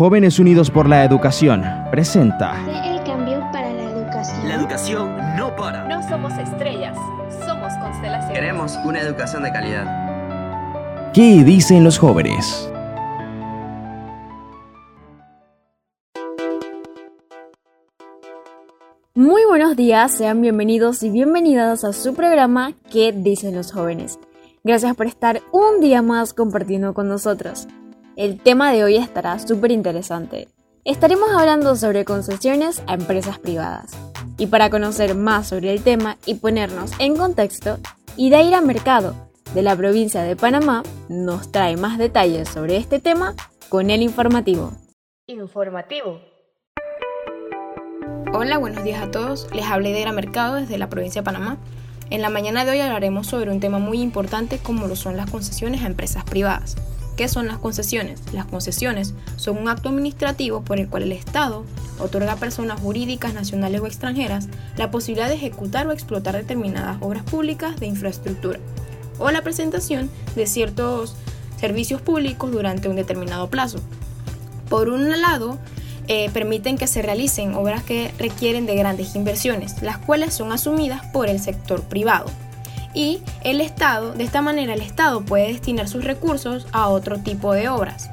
Jóvenes Unidos por la Educación presenta el cambio para la educación. La educación no para. No somos estrellas, somos constelaciones. Queremos una educación de calidad. ¿Qué dicen los jóvenes? Muy buenos días, sean bienvenidos y bienvenidas a su programa ¿Qué dicen los jóvenes? Gracias por estar un día más compartiendo con nosotros. El tema de hoy estará súper interesante. Estaremos hablando sobre concesiones a empresas privadas. Y para conocer más sobre el tema y ponernos en contexto, Idaira Mercado, de la provincia de Panamá, nos trae más detalles sobre este tema con el informativo. Informativo. Hola, buenos días a todos. Les hablé de Era Mercado desde la provincia de Panamá. En la mañana de hoy hablaremos sobre un tema muy importante como lo son las concesiones a empresas privadas. ¿Qué son las concesiones? Las concesiones son un acto administrativo por el cual el Estado otorga a personas jurídicas nacionales o extranjeras la posibilidad de ejecutar o explotar determinadas obras públicas de infraestructura o la presentación de ciertos servicios públicos durante un determinado plazo. Por un lado, eh, permiten que se realicen obras que requieren de grandes inversiones, las cuales son asumidas por el sector privado. Y el Estado, de esta manera el Estado puede destinar sus recursos a otro tipo de obras.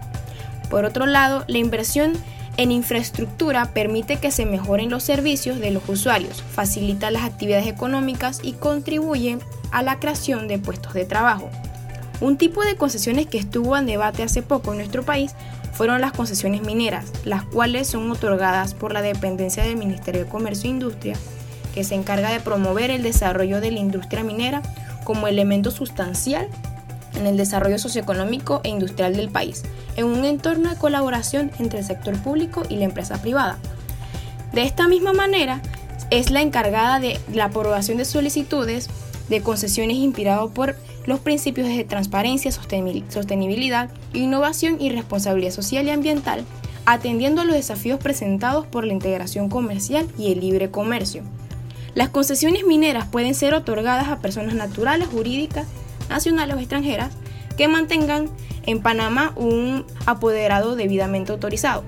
Por otro lado, la inversión en infraestructura permite que se mejoren los servicios de los usuarios, facilita las actividades económicas y contribuye a la creación de puestos de trabajo. Un tipo de concesiones que estuvo en debate hace poco en nuestro país fueron las concesiones mineras, las cuales son otorgadas por la dependencia del Ministerio de Comercio e Industria, que se encarga de promover el desarrollo de la industria minera como elemento sustancial en el desarrollo socioeconómico e industrial del país, en un entorno de colaboración entre el sector público y la empresa privada. De esta misma manera, es la encargada de la aprobación de solicitudes de concesiones inspirado por los principios de transparencia, sostenibilidad, innovación y responsabilidad social y ambiental, atendiendo a los desafíos presentados por la integración comercial y el libre comercio. Las concesiones mineras pueden ser otorgadas a personas naturales, jurídicas, nacionales o extranjeras que mantengan en Panamá un apoderado debidamente autorizado.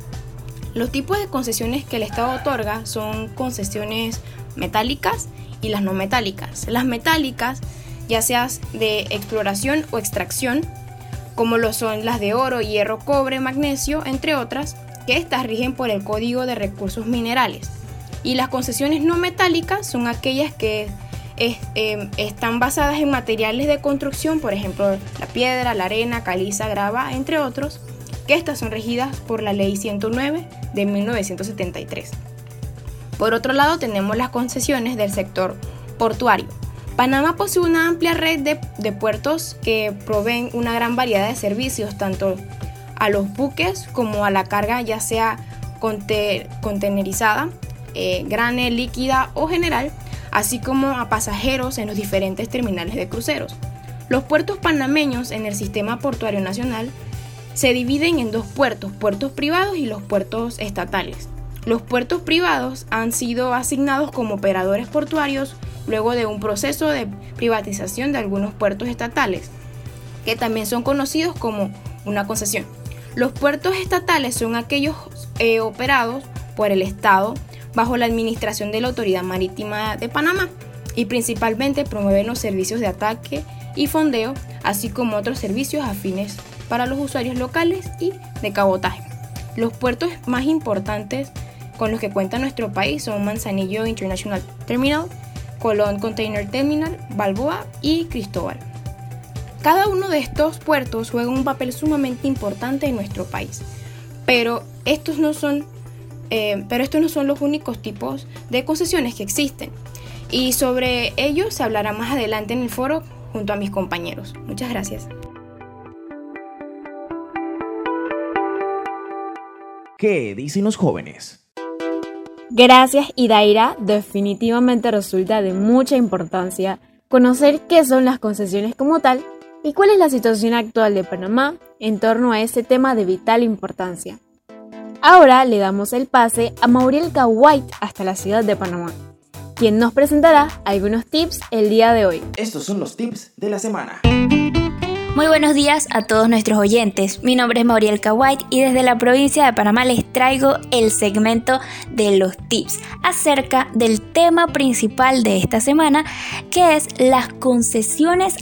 Los tipos de concesiones que el Estado otorga son concesiones metálicas y las no metálicas. Las metálicas, ya sean de exploración o extracción, como lo son las de oro, hierro, cobre, magnesio, entre otras, que estas rigen por el Código de Recursos Minerales. Y las concesiones no metálicas son aquellas que em, están basadas en materiales de construcción, por ejemplo, la piedra, la arena, caliza, grava, entre otros, que estas son regidas por la Ley 109 de 1973. Por otro lado, tenemos las concesiones del sector portuario. Panamá posee una amplia red de, puertos que proveen una gran variedad de servicios, tanto a los buques como a la carga, ya sea contenerizada, eh, grane, líquida o general, así como a pasajeros en los diferentes terminales de cruceros. Los puertos panameños en el sistema portuario nacional se dividen en dos puertos, puertos privados y los puertos estatales. Los puertos privados han sido asignados como operadores portuarios luego de un proceso de privatización de algunos puertos estatales, que también son conocidos como una concesión. Los puertos estatales son aquellos eh, operados por el Estado bajo la administración de la Autoridad Marítima de Panamá y principalmente promueven los servicios de ataque y fondeo, así como otros servicios afines para los usuarios locales y de cabotaje. Los puertos más importantes con los que cuenta nuestro país son Manzanillo International Terminal, Colón Container Terminal, Balboa y Cristóbal. Cada uno de estos puertos juega un papel sumamente importante en nuestro país, pero estos no son, eh, pero estos no son los únicos tipos de concesiones que existen. Y sobre ello se hablará más adelante en el foro junto a mis compañeros. Muchas gracias. ¿Qué dicen los jóvenes? Gracias Idaira, definitivamente resulta de mucha importancia conocer qué son las concesiones como tal y cuál es la situación actual de Panamá en torno a ese tema de vital importancia. Ahora le damos el pase a Mauriel White hasta la ciudad de Panamá, quien nos presentará algunos tips el día de hoy. Estos son los tips de la semana. Muy buenos días a todos nuestros oyentes. Mi nombre es Mauriel White y desde la provincia de Panamá les traigo el segmento de los tips acerca del tema principal de esta semana, que es las concesiones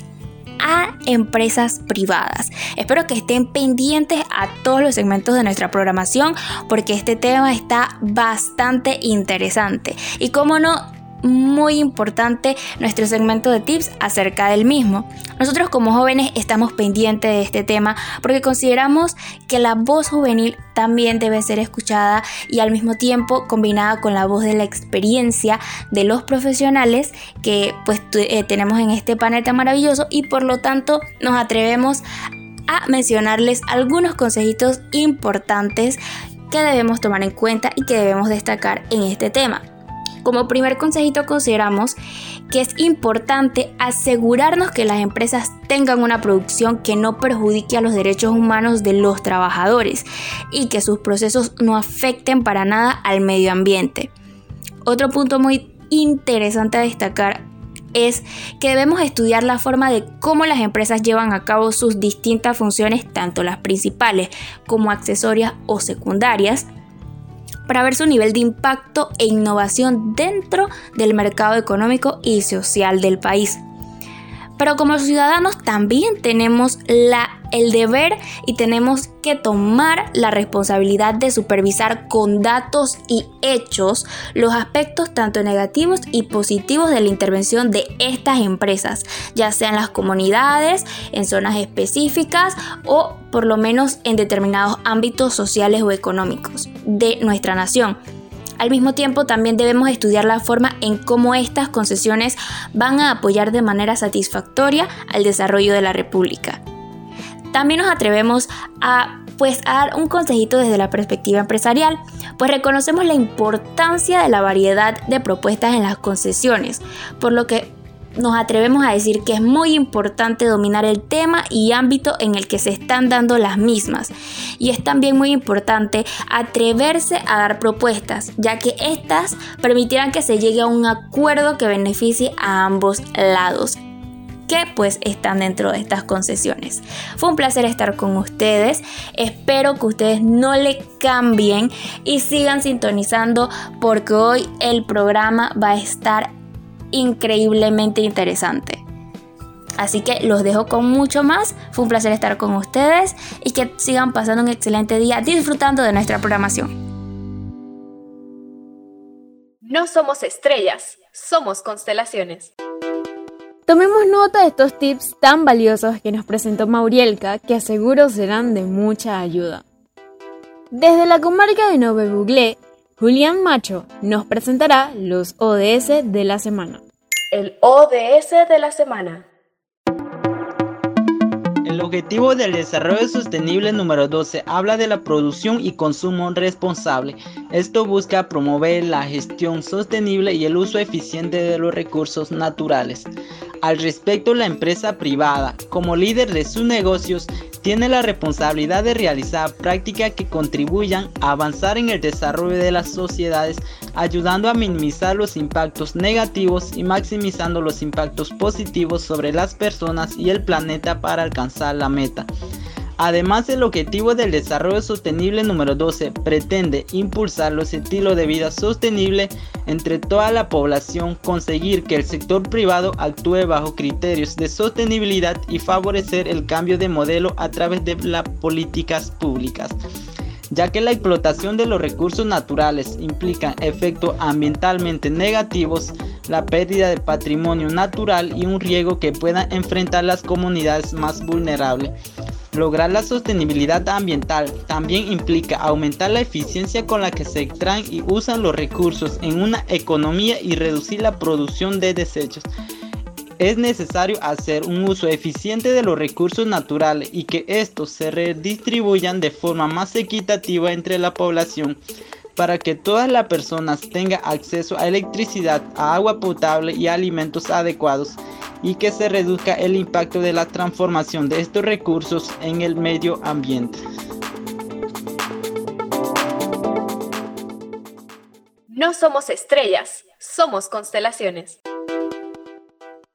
a empresas privadas. Espero que estén pendientes a todos los segmentos de nuestra programación porque este tema está bastante interesante. Y como no, muy importante nuestro segmento de tips acerca del mismo. Nosotros como jóvenes estamos pendientes de este tema porque consideramos que la voz juvenil también debe ser escuchada y al mismo tiempo combinada con la voz de la experiencia de los profesionales que pues eh, tenemos en este panel tan maravilloso y por lo tanto nos atrevemos a mencionarles algunos consejitos importantes que debemos tomar en cuenta y que debemos destacar en este tema. Como primer consejito consideramos que es importante asegurarnos que las empresas tengan una producción que no perjudique a los derechos humanos de los trabajadores y que sus procesos no afecten para nada al medio ambiente. Otro punto muy interesante a destacar es que debemos estudiar la forma de cómo las empresas llevan a cabo sus distintas funciones, tanto las principales como accesorias o secundarias, para ver su nivel de impacto e innovación dentro del mercado económico y social del país. Pero como ciudadanos también tenemos la, el deber y tenemos que tomar la responsabilidad de supervisar con datos y hechos los aspectos tanto negativos y positivos de la intervención de estas empresas, ya sean las comunidades, en zonas específicas o por lo menos en determinados ámbitos sociales o económicos de nuestra nación. Al mismo tiempo, también debemos estudiar la forma en cómo estas concesiones van a apoyar de manera satisfactoria al desarrollo de la República. También nos atrevemos a pues a dar un consejito desde la perspectiva empresarial, pues reconocemos la importancia de la variedad de propuestas en las concesiones, por lo que nos atrevemos a decir que es muy importante dominar el tema y ámbito en el que se están dando las mismas. Y es también muy importante atreverse a dar propuestas, ya que estas permitirán que se llegue a un acuerdo que beneficie a ambos lados que pues están dentro de estas concesiones. Fue un placer estar con ustedes. Espero que ustedes no le cambien y sigan sintonizando porque hoy el programa va a estar increíblemente interesante. Así que los dejo con mucho más. Fue un placer estar con ustedes y que sigan pasando un excelente día disfrutando de nuestra programación. No somos estrellas, somos constelaciones. Tomemos nota de estos tips tan valiosos que nos presentó Maurielka, que aseguro serán de mucha ayuda. Desde la comarca de Nove Buglé, Julián Macho nos presentará los ODS de la semana. El ODS de la semana. El objetivo del desarrollo sostenible número 12 habla de la producción y consumo responsable. Esto busca promover la gestión sostenible y el uso eficiente de los recursos naturales. Al respecto, la empresa privada, como líder de sus negocios, tiene la responsabilidad de realizar prácticas que contribuyan a avanzar en el desarrollo de las sociedades, ayudando a minimizar los impactos negativos y maximizando los impactos positivos sobre las personas y el planeta para alcanzar la meta. Además, el objetivo del desarrollo sostenible número 12 pretende impulsar los estilos de vida sostenible entre toda la población, conseguir que el sector privado actúe bajo criterios de sostenibilidad y favorecer el cambio de modelo a través de las políticas públicas ya que la explotación de los recursos naturales implica efectos ambientalmente negativos, la pérdida de patrimonio natural y un riesgo que puedan enfrentar las comunidades más vulnerables. Lograr la sostenibilidad ambiental también implica aumentar la eficiencia con la que se extraen y usan los recursos en una economía y reducir la producción de desechos. Es necesario hacer un uso eficiente de los recursos naturales y que estos se redistribuyan de forma más equitativa entre la población para que todas las personas tengan acceso a electricidad, a agua potable y alimentos adecuados y que se reduzca el impacto de la transformación de estos recursos en el medio ambiente. No somos estrellas, somos constelaciones.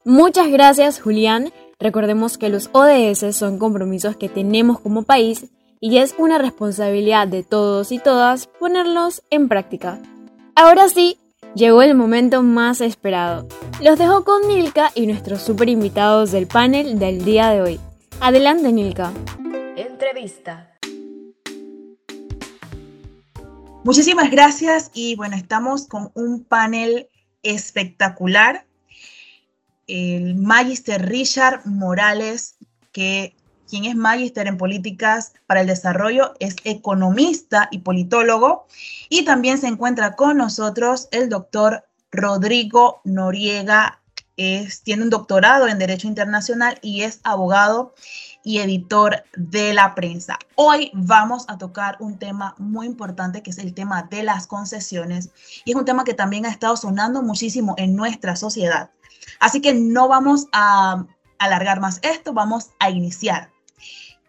Muchas gracias Julián. Recordemos que los ODS son compromisos que tenemos como país y es una responsabilidad de todos y todas ponerlos en práctica. Ahora sí, llegó el momento más esperado. Los dejo con Nilka y nuestros super invitados del panel del día de hoy. Adelante, Nilka. Entrevista. Muchísimas gracias y bueno, estamos con un panel espectacular. El Magister Richard Morales, que quien es Magister en Políticas para el Desarrollo, es economista y politólogo. Y también se encuentra con nosotros el doctor Rodrigo Noriega, es, tiene un doctorado en Derecho Internacional y es abogado y editor de la prensa. Hoy vamos a tocar un tema muy importante que es el tema de las concesiones y es un tema que también ha estado sonando muchísimo en nuestra sociedad. Así que no vamos a alargar más esto, vamos a iniciar.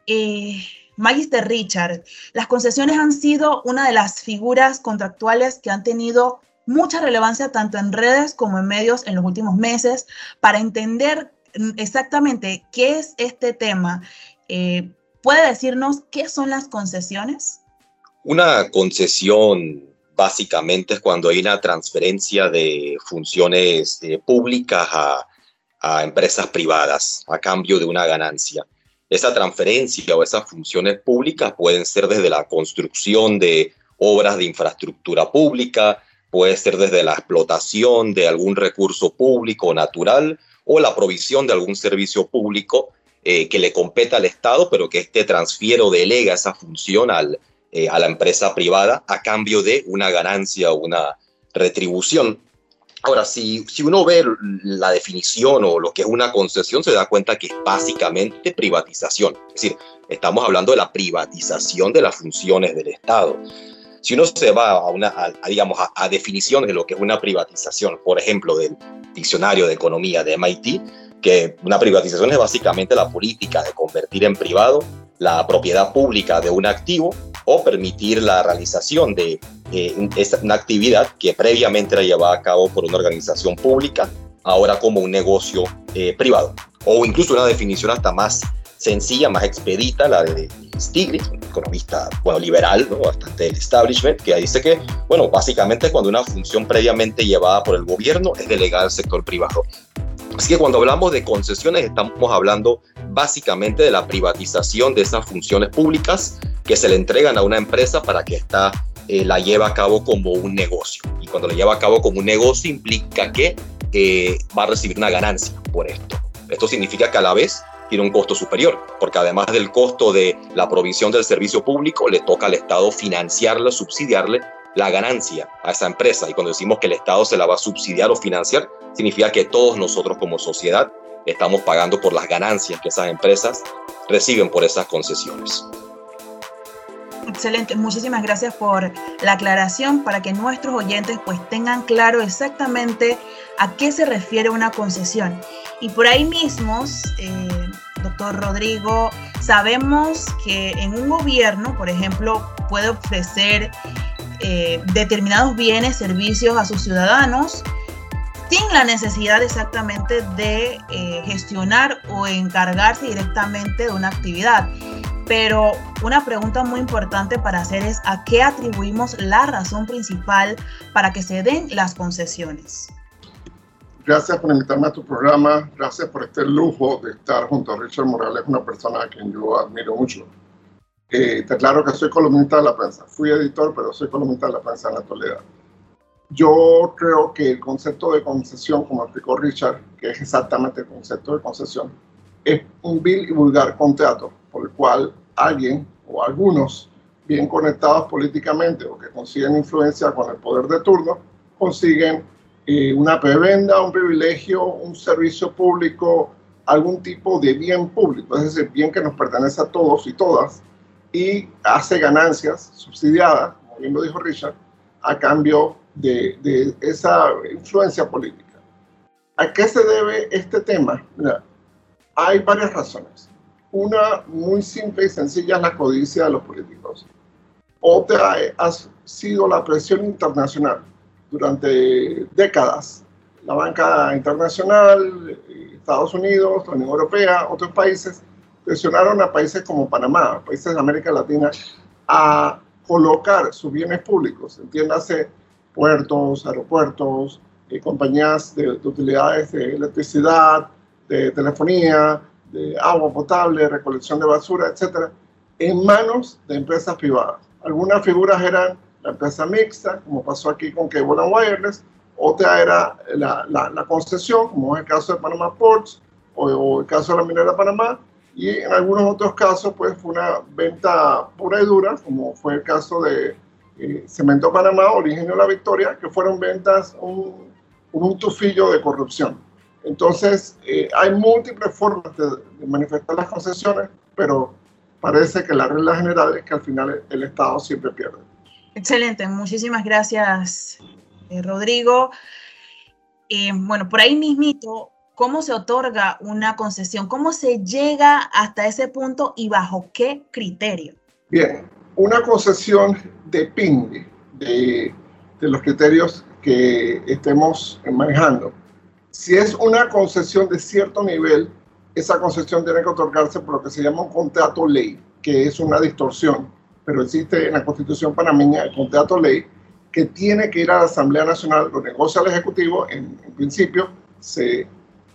Eh, Magister Richard, las concesiones han sido una de las figuras contractuales que han tenido mucha relevancia tanto en redes como en medios en los últimos meses para entender exactamente qué es este tema. Eh, ¿Puede decirnos qué son las concesiones? Una concesión básicamente es cuando hay una transferencia de funciones eh, públicas a empresas privadas a cambio de una ganancia. Esa transferencia o esas funciones públicas pueden ser desde la construcción de obras de infraestructura pública, puede ser desde la explotación de algún recurso público natural o la provisión de algún servicio público eh, que le competa al Estado, pero que este transfiere o delega esa función al, eh, a la empresa privada a cambio de una ganancia o una retribución. Ahora, si, si uno ve la definición o lo que es una concesión, se da cuenta que es básicamente privatización. Es decir, estamos hablando de la privatización de las funciones del Estado. Si uno se va a, una, digamos, a, definiciones de lo que es una privatización, por ejemplo, del diccionario de economía de MIT, que una privatización es básicamente la política de convertir en privado la propiedad pública de un activo o permitir la realización de eh, una actividad que previamente era llevada a cabo por una organización pública, ahora como un negocio eh, privado. O incluso una definición hasta más sencilla, más expedita, la de Stiglitz, un economista bueno, liberal, ¿no? bastante del establishment, que dice que, bueno, básicamente cuando una función previamente llevada por el gobierno es delegada al sector privado. Así que cuando hablamos de concesiones estamos hablando básicamente de la privatización de esas funciones públicas que se le entregan a una empresa para que ésta eh, la lleve a cabo como un negocio. Y cuando la lleva a cabo como un negocio implica que eh, va a recibir una ganancia por esto. Esto significa que a la vez tiene un costo superior, porque además del costo de la provisión del servicio público, le toca al Estado financiarle, subsidiarle la ganancia a esa empresa. Y cuando decimos que el Estado se la va a subsidiar o financiar, significa que todos nosotros como sociedad estamos pagando por las ganancias que esas empresas reciben por esas concesiones. Excelente, muchísimas gracias por la aclaración para que nuestros oyentes pues tengan claro exactamente a qué se refiere una concesión. Y por ahí mismo, eh, Rodrigo, sabemos que en un gobierno, por ejemplo, puede ofrecer eh, determinados bienes, servicios a sus ciudadanos sin la necesidad exactamente de eh, gestionar o encargarse directamente de una actividad. Pero una pregunta muy importante para hacer es a qué atribuimos la razón principal para que se den las concesiones. Gracias por invitarme a tu programa, gracias por este lujo de estar junto a Richard Morales, una persona a quien yo admiro mucho. Eh, te aclaro que soy columnista de la prensa, fui editor, pero soy columnista de la prensa en la actualidad. Yo creo que el concepto de concesión, como explicó Richard, que es exactamente el concepto de concesión, es un vil y vulgar contrato por el cual alguien o algunos bien conectados políticamente o que consiguen influencia con el poder de turno, consiguen eh, una prebenda, un privilegio, un servicio público, algún tipo de bien público, es decir, bien que nos pertenece a todos y todas, y hace ganancias subsidiadas, como bien lo dijo Richard, a cambio de, de esa influencia política. ¿A qué se debe este tema? Mira, hay varias razones. Una muy simple y sencilla es la codicia de los políticos. Otra ha sido la presión internacional durante décadas la banca internacional, Estados Unidos, la Unión Europea, otros países, presionaron a países como Panamá, países de América Latina, a colocar sus bienes públicos, entiéndase puertos, aeropuertos, eh, compañías de, utilidades de electricidad, de telefonía, de agua potable, recolección de basura, etcétera, en manos de empresas privadas. Algunas figuras eran la empresa mixta, como pasó aquí con Cable and Wireless, otra era la, la, concesión, como es el caso de Panama Ports o, el caso de la minera de Panamá, y en algunos otros casos pues fue una venta pura y dura, como fue el caso de eh, Cemento Panamá, Origen de la Victoria, que fueron ventas un, un tufillo de corrupción. Entonces, eh, hay múltiples formas de, manifestar las concesiones, pero parece que la regla general es que al final el, Estado siempre pierde. Excelente, muchísimas gracias, eh, Rodrigo. bueno, por ahí mismito, ¿cómo se otorga una concesión? ¿Cómo se llega hasta ese punto y bajo qué criterio? Bien, una concesión depende de, de los criterios que estemos manejando. Si es una concesión de cierto nivel, esa concesión tiene que otorgarse por lo que se llama un contrato ley, que es una distorsión, pero existe en la Constitución panameña el contrato ley que tiene que ir a la Asamblea Nacional, lo negocia el Ejecutivo, en, principio se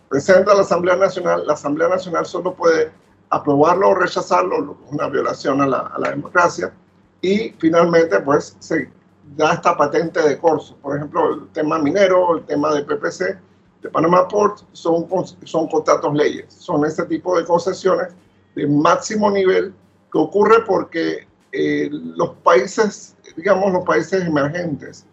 presenta a la Asamblea Nacional, la Asamblea Nacional solo puede aprobarlo o rechazarlo, una violación a la, a la democracia, y finalmente pues se da esta patente de corso. Por ejemplo, el tema minero, el tema de PPC, de Panama Port, son, son contratos leyes. Son este tipo de concesiones de máximo nivel que ocurre porque eh, los países, digamos los países emergentes,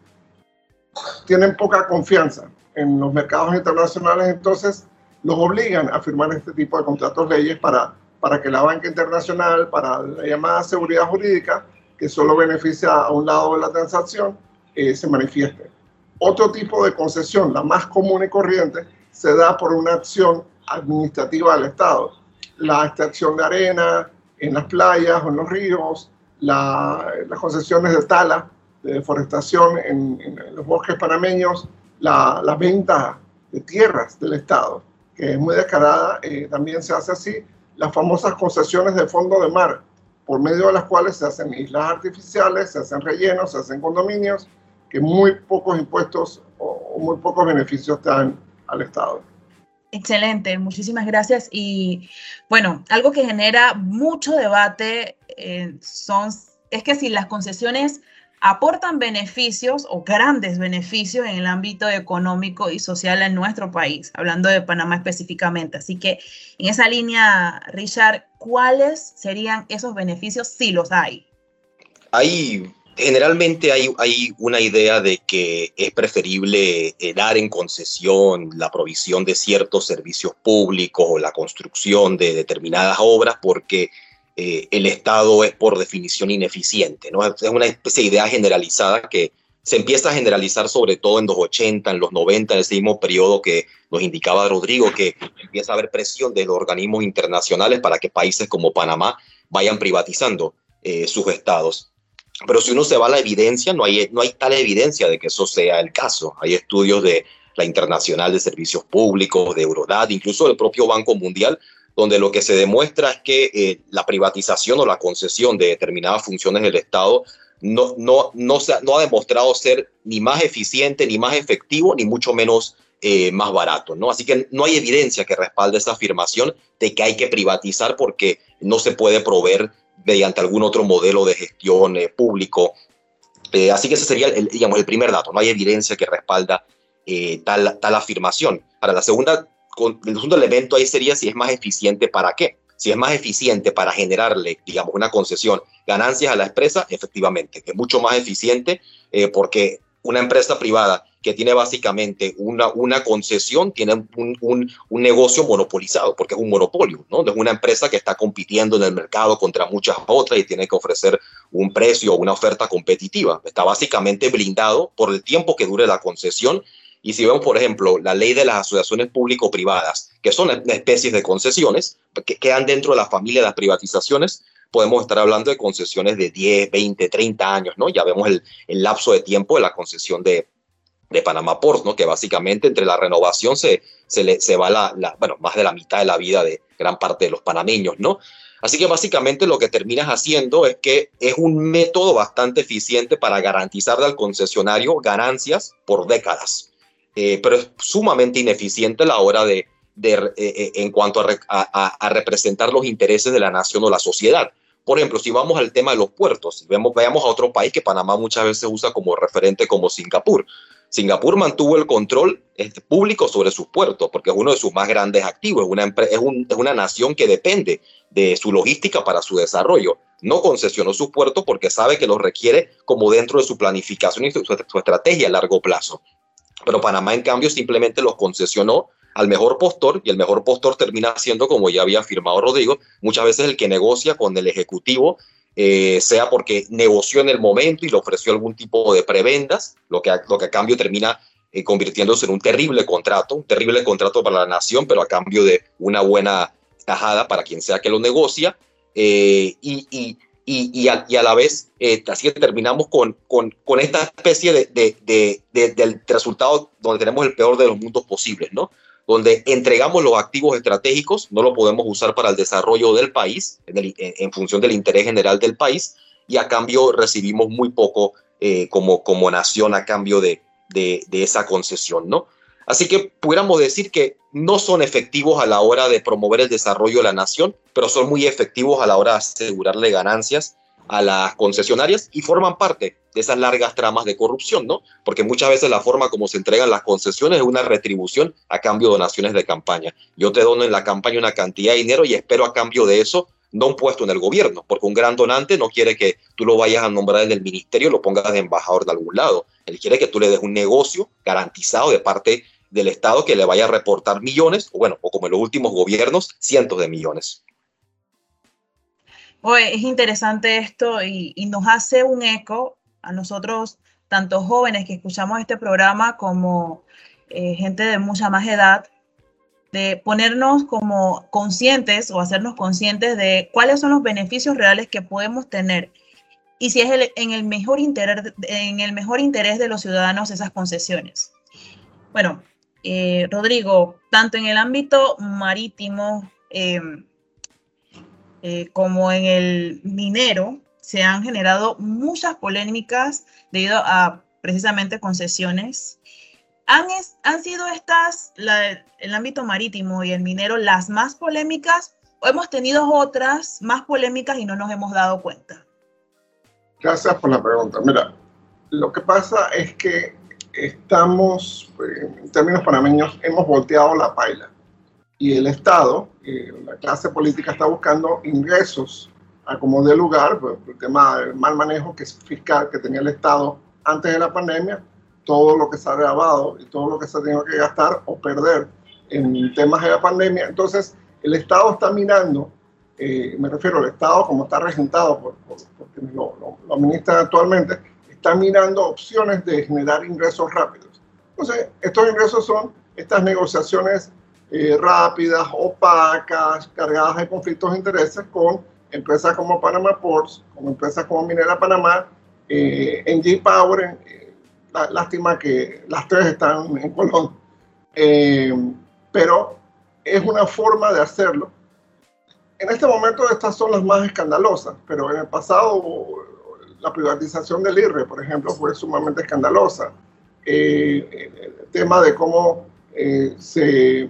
tienen poca confianza en los mercados internacionales, entonces los obligan a firmar este tipo de contratos leyes para, para que la banca internacional, para la llamada seguridad jurídica, que solo beneficia a un lado de la transacción, eh, se manifieste. Otro tipo de concesión, la más común y corriente, se da por una acción administrativa del Estado. La extracción de arena en las playas o en los ríos, las concesiones de tala, de deforestación en, los bosques panameños, la, venta de tierras del Estado, que es muy descarada, eh, también se hace así, las famosas concesiones de fondo de mar, por medio de las cuales se hacen islas artificiales, se hacen rellenos, se hacen condominios, que muy pocos impuestos o, muy pocos beneficios dan al Estado. Excelente, muchísimas gracias. Y bueno, algo que genera mucho debate eh, son, es que si las concesiones aportan beneficios o grandes beneficios en el ámbito económico y social en nuestro país, hablando de Panamá específicamente. Así que en esa línea, Richard, ¿cuáles serían esos beneficios si los hay? Hay generalmente hay, una idea de que es preferible eh, dar en concesión la provisión de ciertos servicios públicos o la construcción de determinadas obras porque eh, el Estado es por definición ineficiente. ¿no? Es una especie de idea generalizada que se empieza a generalizar sobre todo en los 80, en los 90, en ese mismo periodo que nos indicaba Rodrigo, que empieza a haber presión de los organismos internacionales para que países como Panamá vayan privatizando eh, sus estados. Pero si uno se va a la evidencia, no hay, no hay tal evidencia de que eso sea el caso. Hay estudios de la Internacional de Servicios Públicos, de Eurodad, incluso del propio Banco Mundial, donde lo que se demuestra es que eh, la privatización o la concesión de determinadas funciones del Estado no, no, no, se, no ha demostrado ser ni más eficiente, ni más efectivo, ni mucho menos eh, más barato. ¿no? Así que no hay evidencia que respalde esa afirmación de que hay que privatizar porque no se puede proveer mediante algún otro modelo de gestión eh, público. así que ese sería el, digamos, el primer dato. No hay evidencia que respalda tal, tal afirmación. Para la segunda el segundo elemento ahí sería si es más eficiente para qué. Si es más eficiente para generarle, digamos, una concesión, ganancias a la empresa, efectivamente, es mucho más eficiente eh, porque una empresa privada que tiene básicamente una, una concesión, tiene un, un, negocio monopolizado, porque es un monopolio, ¿no? Es una empresa que está compitiendo en el mercado contra muchas otras y tiene que ofrecer un precio o una oferta competitiva. Está básicamente blindado por el tiempo que dure la concesión y si vemos, por ejemplo, la ley de las asociaciones público-privadas, que son especies de concesiones, que quedan dentro de la familia de las privatizaciones, podemos estar hablando de concesiones de 10, 20, 30 años, ¿no? Ya vemos el, lapso de tiempo de la concesión de, de Panamá Ports, ¿no? que básicamente entre la renovación se, se, le, se va la, bueno, más de la mitad de la vida de gran parte de los panameños, ¿no? Así que básicamente lo que terminas haciendo es que es un método bastante eficiente para garantizarle al concesionario ganancias por décadas, eh, pero es sumamente ineficiente a la hora de, de eh, eh, en cuanto a, representar los intereses de la nación o la sociedad. Por ejemplo, si vamos al tema de los puertos, si vemos, veamos a otro país que Panamá muchas veces usa como referente como Singapur. Singapur mantuvo el control este, público sobre sus puertos porque es uno de sus más grandes activos, es una, es, un, es una nación que depende de su logística para su desarrollo. No concesionó sus puertos porque sabe que los requiere como dentro de su planificación y su, su estrategia a largo plazo. Pero Panamá, en cambio, simplemente los concesionó al mejor postor y el mejor postor termina siendo, como ya había afirmado Rodrigo, muchas veces el que negocia con el ejecutivo eh, sea porque negoció en el momento y le ofreció algún tipo de prebendas, lo que, lo que a cambio termina eh, convirtiéndose en un terrible contrato, un terrible contrato para la nación, pero a cambio de una buena tajada para quien sea que lo negocia. Eh, y, y, y, a, y, a, la vez, así que terminamos con, con, con esta especie de, de, de, del resultado donde tenemos el peor de los mundos posibles, ¿no? Donde entregamos los activos estratégicos, no lo podemos usar para el desarrollo del país, en, función del interés general del país, y a cambio recibimos muy poco eh, como, como nación a cambio de, de, de, esa concesión, ¿no? Así que pudiéramos decir que no son efectivos a la hora de promover el desarrollo de la nación, pero son muy efectivos a la hora de asegurarle ganancias a las concesionarias y forman parte de esas largas tramas de corrupción, ¿no? Porque muchas veces la forma como se entregan las concesiones es una retribución a cambio de donaciones de campaña. Yo te dono en la campaña una cantidad de dinero y espero a cambio de eso no un puesto en el gobierno, porque un gran donante no quiere que tú lo vayas a nombrar en el ministerio lo pongas de embajador de algún lado. Él quiere que tú le des un negocio garantizado de parte del Estado que le vaya a reportar millones, o bueno, o como en los últimos gobiernos, cientos de millones. Oye, es interesante esto y, y, nos hace un eco a nosotros, tanto jóvenes que escuchamos este programa como eh, gente de mucha más edad, de ponernos como conscientes o hacernos conscientes de cuáles son los beneficios reales que podemos tener y si es el, en, el mejor interés, en el mejor interés de los ciudadanos esas concesiones. Bueno, eh, Rodrigo, tanto en el ámbito marítimo, eh, eh, como en el minero, se han generado muchas polémicas debido a precisamente concesiones. ¿Han, han sido estas, la, el ámbito marítimo y el minero, las más polémicas o hemos tenido otras más polémicas y no nos hemos dado cuenta? Gracias por la pregunta. Mira, lo que pasa es que estamos, en términos panameños, hemos volteado la paila y el Estado, eh, la clase política está buscando ingresos a como de lugar, por, el tema del mal manejo que es fiscal que tenía el Estado antes de la pandemia, todo lo que se ha grabado y todo lo que se ha tenido que gastar o perder en temas de la pandemia. Entonces, el Estado está mirando, eh, me refiero al Estado como está regentado por, por, por quienes lo, lo, lo administran actualmente, está mirando opciones de generar ingresos rápidos. Entonces, estos ingresos son estas negociaciones eh, rápidas, opacas, cargadas de conflictos de intereses con empresas como Panama Ports, como empresas como Minera Panamá, eh, NG Power, eh, lástima que las tres están en Colón, eh, pero es una forma de hacerlo. En este momento estas son las más escandalosas, pero en el pasado la privatización del IRRE, por ejemplo, fue sumamente escandalosa. Eh, el tema de cómo eh, se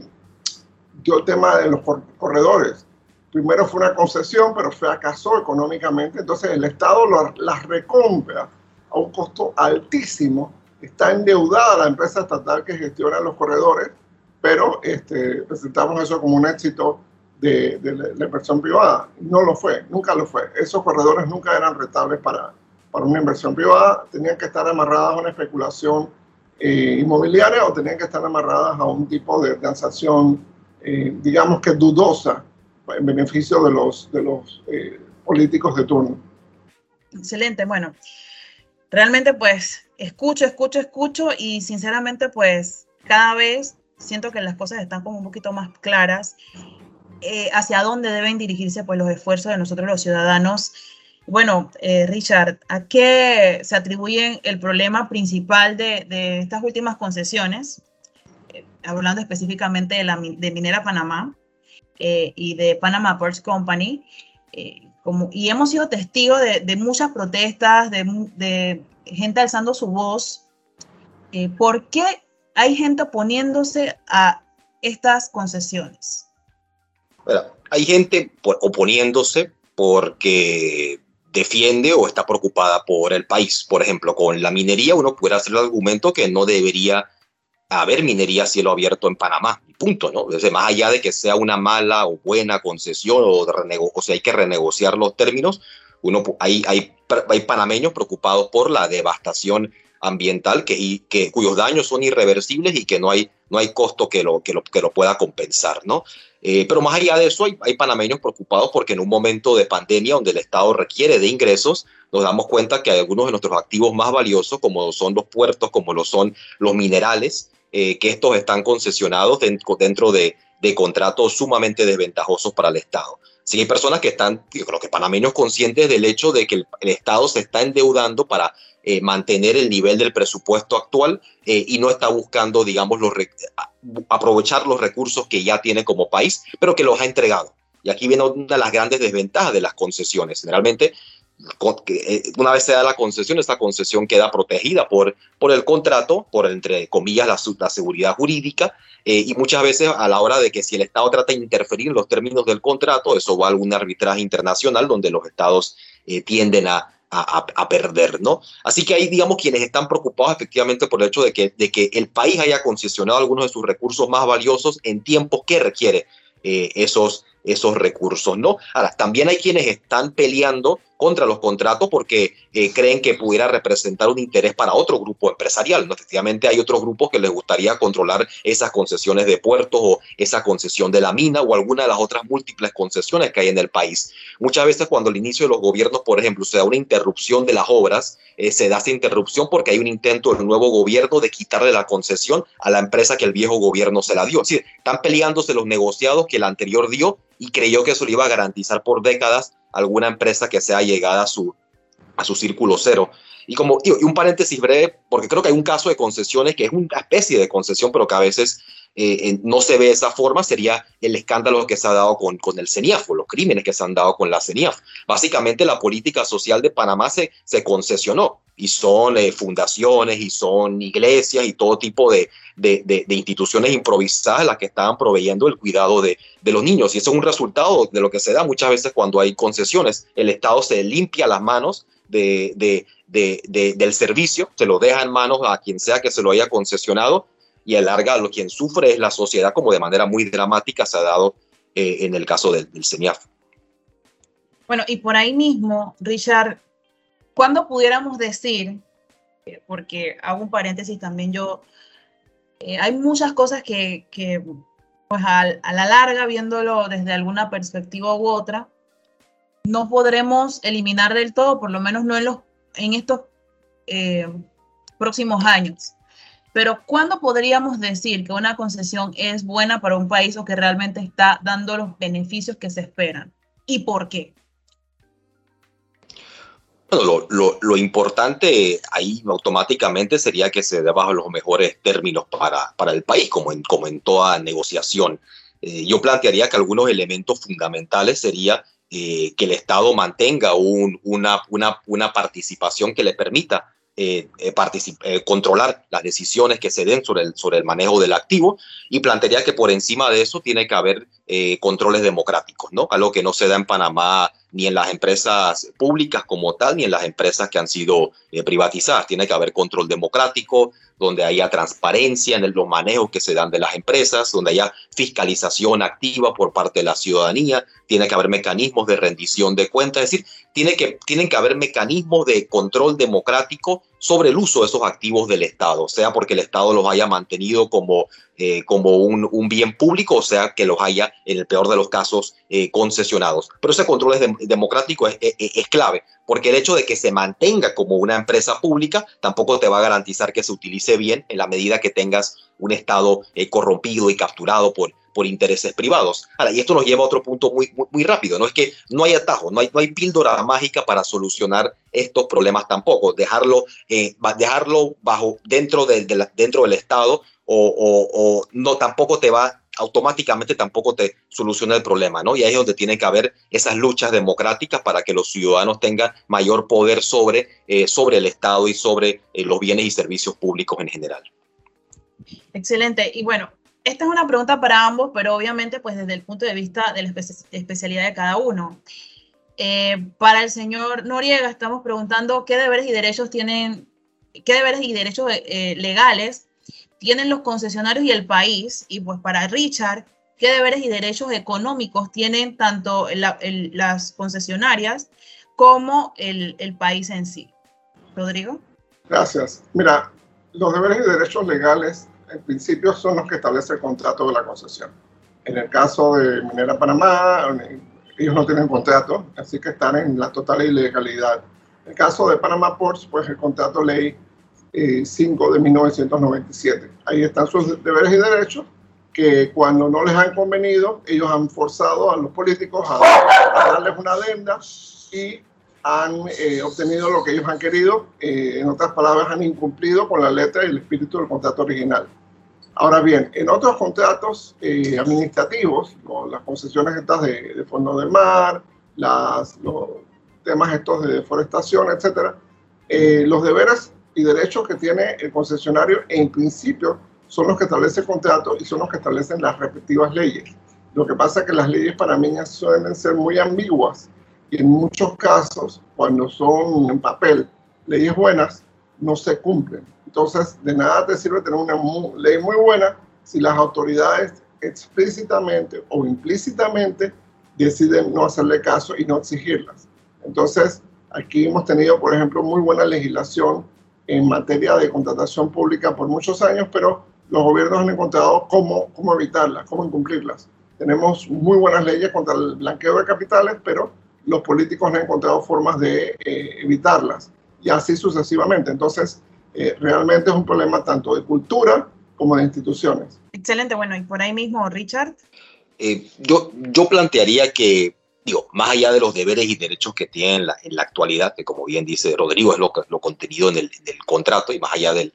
el tema de los corredores. Primero fue una concesión, pero fracasó económicamente. Entonces el Estado las recompra a un costo altísimo. Está endeudada la empresa estatal que gestiona los corredores, pero este, presentamos eso como un éxito de, la inversión privada. No lo fue, nunca lo fue. Esos corredores nunca eran rentables para, para una inversión privada. Tenían que estar amarradas a una especulación eh, inmobiliaria o tenían que estar amarradas a un tipo de transacción eh, digamos que dudosa en beneficio de los, de los eh, políticos de turno. Excelente, bueno, realmente pues escucho, escucho, escucho y sinceramente pues cada vez siento que las cosas están como un poquito más claras eh, hacia dónde deben dirigirse pues los esfuerzos de nosotros los ciudadanos Bueno, Richard, ¿a qué se atribuye el problema principal de, estas últimas concesiones? Eh, hablando específicamente de, la, de Minera Panamá eh, y de Panama Ports Company. como, y hemos sido testigos de, muchas protestas, de, gente alzando su voz. ¿Por qué hay gente oponiéndose a estas concesiones? Bueno, hay gente oponiéndose porque defiende o está preocupada por el país. Por ejemplo, con la minería uno puede hacer el argumento que no debería haber minería a cielo abierto en Panamá. Punto, ¿no? Desde más allá de que sea una mala o buena concesión o, o sea, hay que renegociar los términos, uno, hay, hay, hay panameños preocupados por la devastación ambiental que, que, cuyos daños son irreversibles y que no hay, no hay costo que lo, que lo, que lo pueda compensar, ¿no? Eh, pero más allá de eso, hay, hay, panameños preocupados porque en un momento de pandemia donde el Estado requiere de ingresos, nos damos cuenta que algunos de nuestros activos más valiosos, como son los puertos, como lo son los minerales, eh, que estos están concesionados dentro, de, contratos sumamente desventajosos para el Estado. Si hay personas que están, yo creo que panameños conscientes del hecho de que el, Estado se está endeudando para eh, mantener el nivel del presupuesto actual eh, y no está buscando, digamos, aprovechar los recursos que ya tiene como país, pero que los ha entregado. Y aquí viene una de las grandes desventajas de las concesiones. Generalmente, una vez se da la concesión, esta concesión queda protegida por, por el contrato, por, entre comillas, la, seguridad jurídica, y muchas veces a la hora de que si el Estado trata de interferir en los términos del contrato, eso va a algún arbitraje internacional donde los Estados tienden a, a, perder, ¿no? Así que hay, digamos, quienes están preocupados efectivamente por el hecho de que, de que el país haya concesionado algunos de sus recursos más valiosos en tiempos que requiere eh, esos, esos recursos, ¿no? Ahora, también hay quienes están peleando contra los contratos porque eh, creen que pudiera representar un interés para otro grupo empresarial. Efectivamente, hay otros grupos que les gustaría controlar esas concesiones de puertos o esa concesión de la mina o alguna de las otras múltiples concesiones que hay en el país. Muchas veces cuando al inicio de los gobiernos, por ejemplo, se da una interrupción de las obras, eh, se da esa interrupción porque hay un intento del nuevo gobierno de quitarle la concesión a la empresa que el viejo gobierno se la dio. Es decir, están peleándose los negociados que el anterior dio y creyó que eso le iba a garantizar por décadas alguna empresa que sea llegada a su, a su círculo cero. Y como y un paréntesis breve, porque creo que hay un caso de concesiones que es una especie de concesión, pero que a veces eh, no se ve de esa forma, sería el escándalo que se ha dado con, con el CENIAF o los crímenes que se han dado con la CENIAF. Básicamente la política social de Panamá se, se concesionó y son eh, fundaciones y son iglesias y todo tipo de, de, de, instituciones improvisadas las que estaban proveyendo el cuidado de, los niños. Y eso es un resultado de lo que se da muchas veces cuando hay concesiones. El Estado se limpia las manos de, del servicio, se lo deja en manos a quien sea que se lo haya concesionado y alarga lo quien sufre es la sociedad, como de manera muy dramática se ha dado eh, en el caso del, del CENIAF. Bueno, y por ahí mismo, Richard, ¿cuándo pudiéramos decir, eh, porque hago un paréntesis también yo, eh, hay muchas cosas que, pues a, a, la larga, viéndolo desde alguna perspectiva u otra, no podremos eliminar del todo, por lo menos no en, los, en estos eh, próximos años. Pero ¿cuándo podríamos decir que una concesión es buena para un país o que realmente está dando los beneficios que se esperan? ¿Y por qué? Lo, importante ahí automáticamente sería que se dé bajo los mejores términos para, para el país, como en, como en toda negociación. Eh, yo plantearía que algunos elementos fundamentales sería eh, que el Estado mantenga un, una, una, una, participación que le permita eh, controlar las decisiones que se den sobre el, sobre el manejo del activo y plantearía que por encima de eso tiene que haber controles democráticos, ¿no? Algo que no se da en Panamá ni en las empresas públicas como tal, ni en las empresas que han sido eh, privatizadas. Tiene que haber control democrático, donde haya transparencia en los manejos que se dan de las empresas, donde haya fiscalización activa por parte de la ciudadanía, tiene que haber mecanismos de rendición de cuentas, es decir, tiene que, tienen que haber mecanismos de control democrático sobre el uso de esos activos del Estado, sea porque el Estado los haya mantenido como, eh, como un, bien público, o sea que los haya, en el peor de los casos, eh, concesionados. Pero ese control es democrático es, es, clave, porque el hecho de que se mantenga como una empresa pública tampoco te va a garantizar que se utilice bien en la medida que tengas un Estado eh, corrompido y capturado por, por intereses privados. Y esto nos lleva a otro punto muy, muy, rápido, ¿no? Es que no hay atajo, no hay, no hay píldora mágica para solucionar estos problemas tampoco. Dejarlo, eh, dejarlo bajo, dentro, del, dentro del Estado o, no tampoco te va automáticamente tampoco te soluciona el problema, ¿no? Y ahí es donde tiene que haber esas luchas democráticas para que los ciudadanos tengan mayor poder sobre, eh, sobre el Estado y sobre eh, los bienes y servicios públicos en general. Excelente. Y bueno, esta es una pregunta para ambos, pero obviamente pues desde el punto de vista de la especialidad de cada uno. Eh, para el señor Noriega estamos preguntando qué deberes y derechos tienen, qué deberes y derechos legales tienen los concesionarios y el país. Y pues para Richard, ¿qué deberes y derechos económicos tienen tanto las concesionarias como el, el país en sí? Rodrigo. Gracias. Mira, los deberes y derechos legales en principio son los que establece el contrato de la concesión. En el caso de Minera Panamá, ellos no tienen contrato, así que están en la total ilegalidad. En el caso de Panamá Ports, pues el contrato ley 5 de 1997. Ahí están sus deberes y derechos que cuando no les han convenido, ellos han forzado a los políticos a, darles una adenda y han eh, obtenido lo que ellos han querido. Eh, en otras palabras, han incumplido con la letra y el espíritu del contrato original. Ahora bien, en otros contratos eh, administrativos, las concesiones estas de, de fondo del mar, las, los temas estos de deforestación, etcétera, los deberes y derechos que tiene el concesionario en principio son los que establece el contrato y son los que establecen las respectivas leyes. Lo que pasa es que las leyes mí suelen ser muy ambiguas y en muchos casos, cuando son en papel leyes buenas, no se cumplen. Entonces, de nada te sirve tener una ley muy buena si las autoridades explícitamente o implícitamente deciden no hacerle caso y no exigirlas. Entonces, aquí hemos tenido, por ejemplo, muy buena legislación en materia de contratación pública por muchos años, pero los gobiernos han encontrado cómo, cómo evitarlas, cómo incumplirlas. Tenemos muy buenas leyes contra el blanqueo de capitales, pero los políticos han encontrado formas de eh, evitarlas y así sucesivamente. Entonces, eh, realmente es un problema tanto de cultura como de instituciones. Excelente, bueno, y por ahí mismo, Richard. Eh, yo, yo plantearía que digo, más allá de los deberes y derechos que tienen en la, actualidad, que como bien dice Rodrigo, es lo, lo contenido en el, contrato, y más allá del,